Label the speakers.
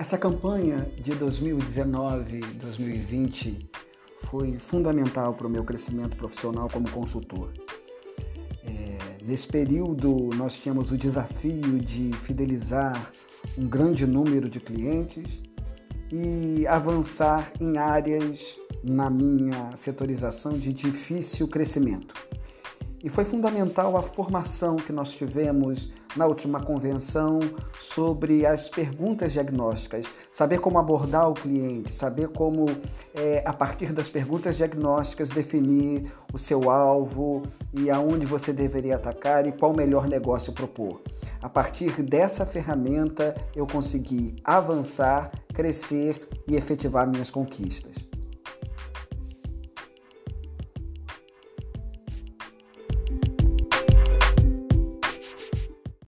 Speaker 1: Essa campanha de 2019-2020 foi fundamental para o meu crescimento profissional como consultor. É, nesse período, nós tínhamos o desafio de fidelizar um grande número de clientes e avançar em áreas, na minha setorização, de difícil crescimento. E foi fundamental a formação que nós tivemos na última convenção sobre as perguntas diagnósticas, saber como abordar o cliente, saber como, é, a partir das perguntas diagnósticas, definir o seu alvo e aonde você deveria atacar e qual o melhor negócio propor. A partir dessa ferramenta, eu consegui avançar, crescer e efetivar minhas conquistas.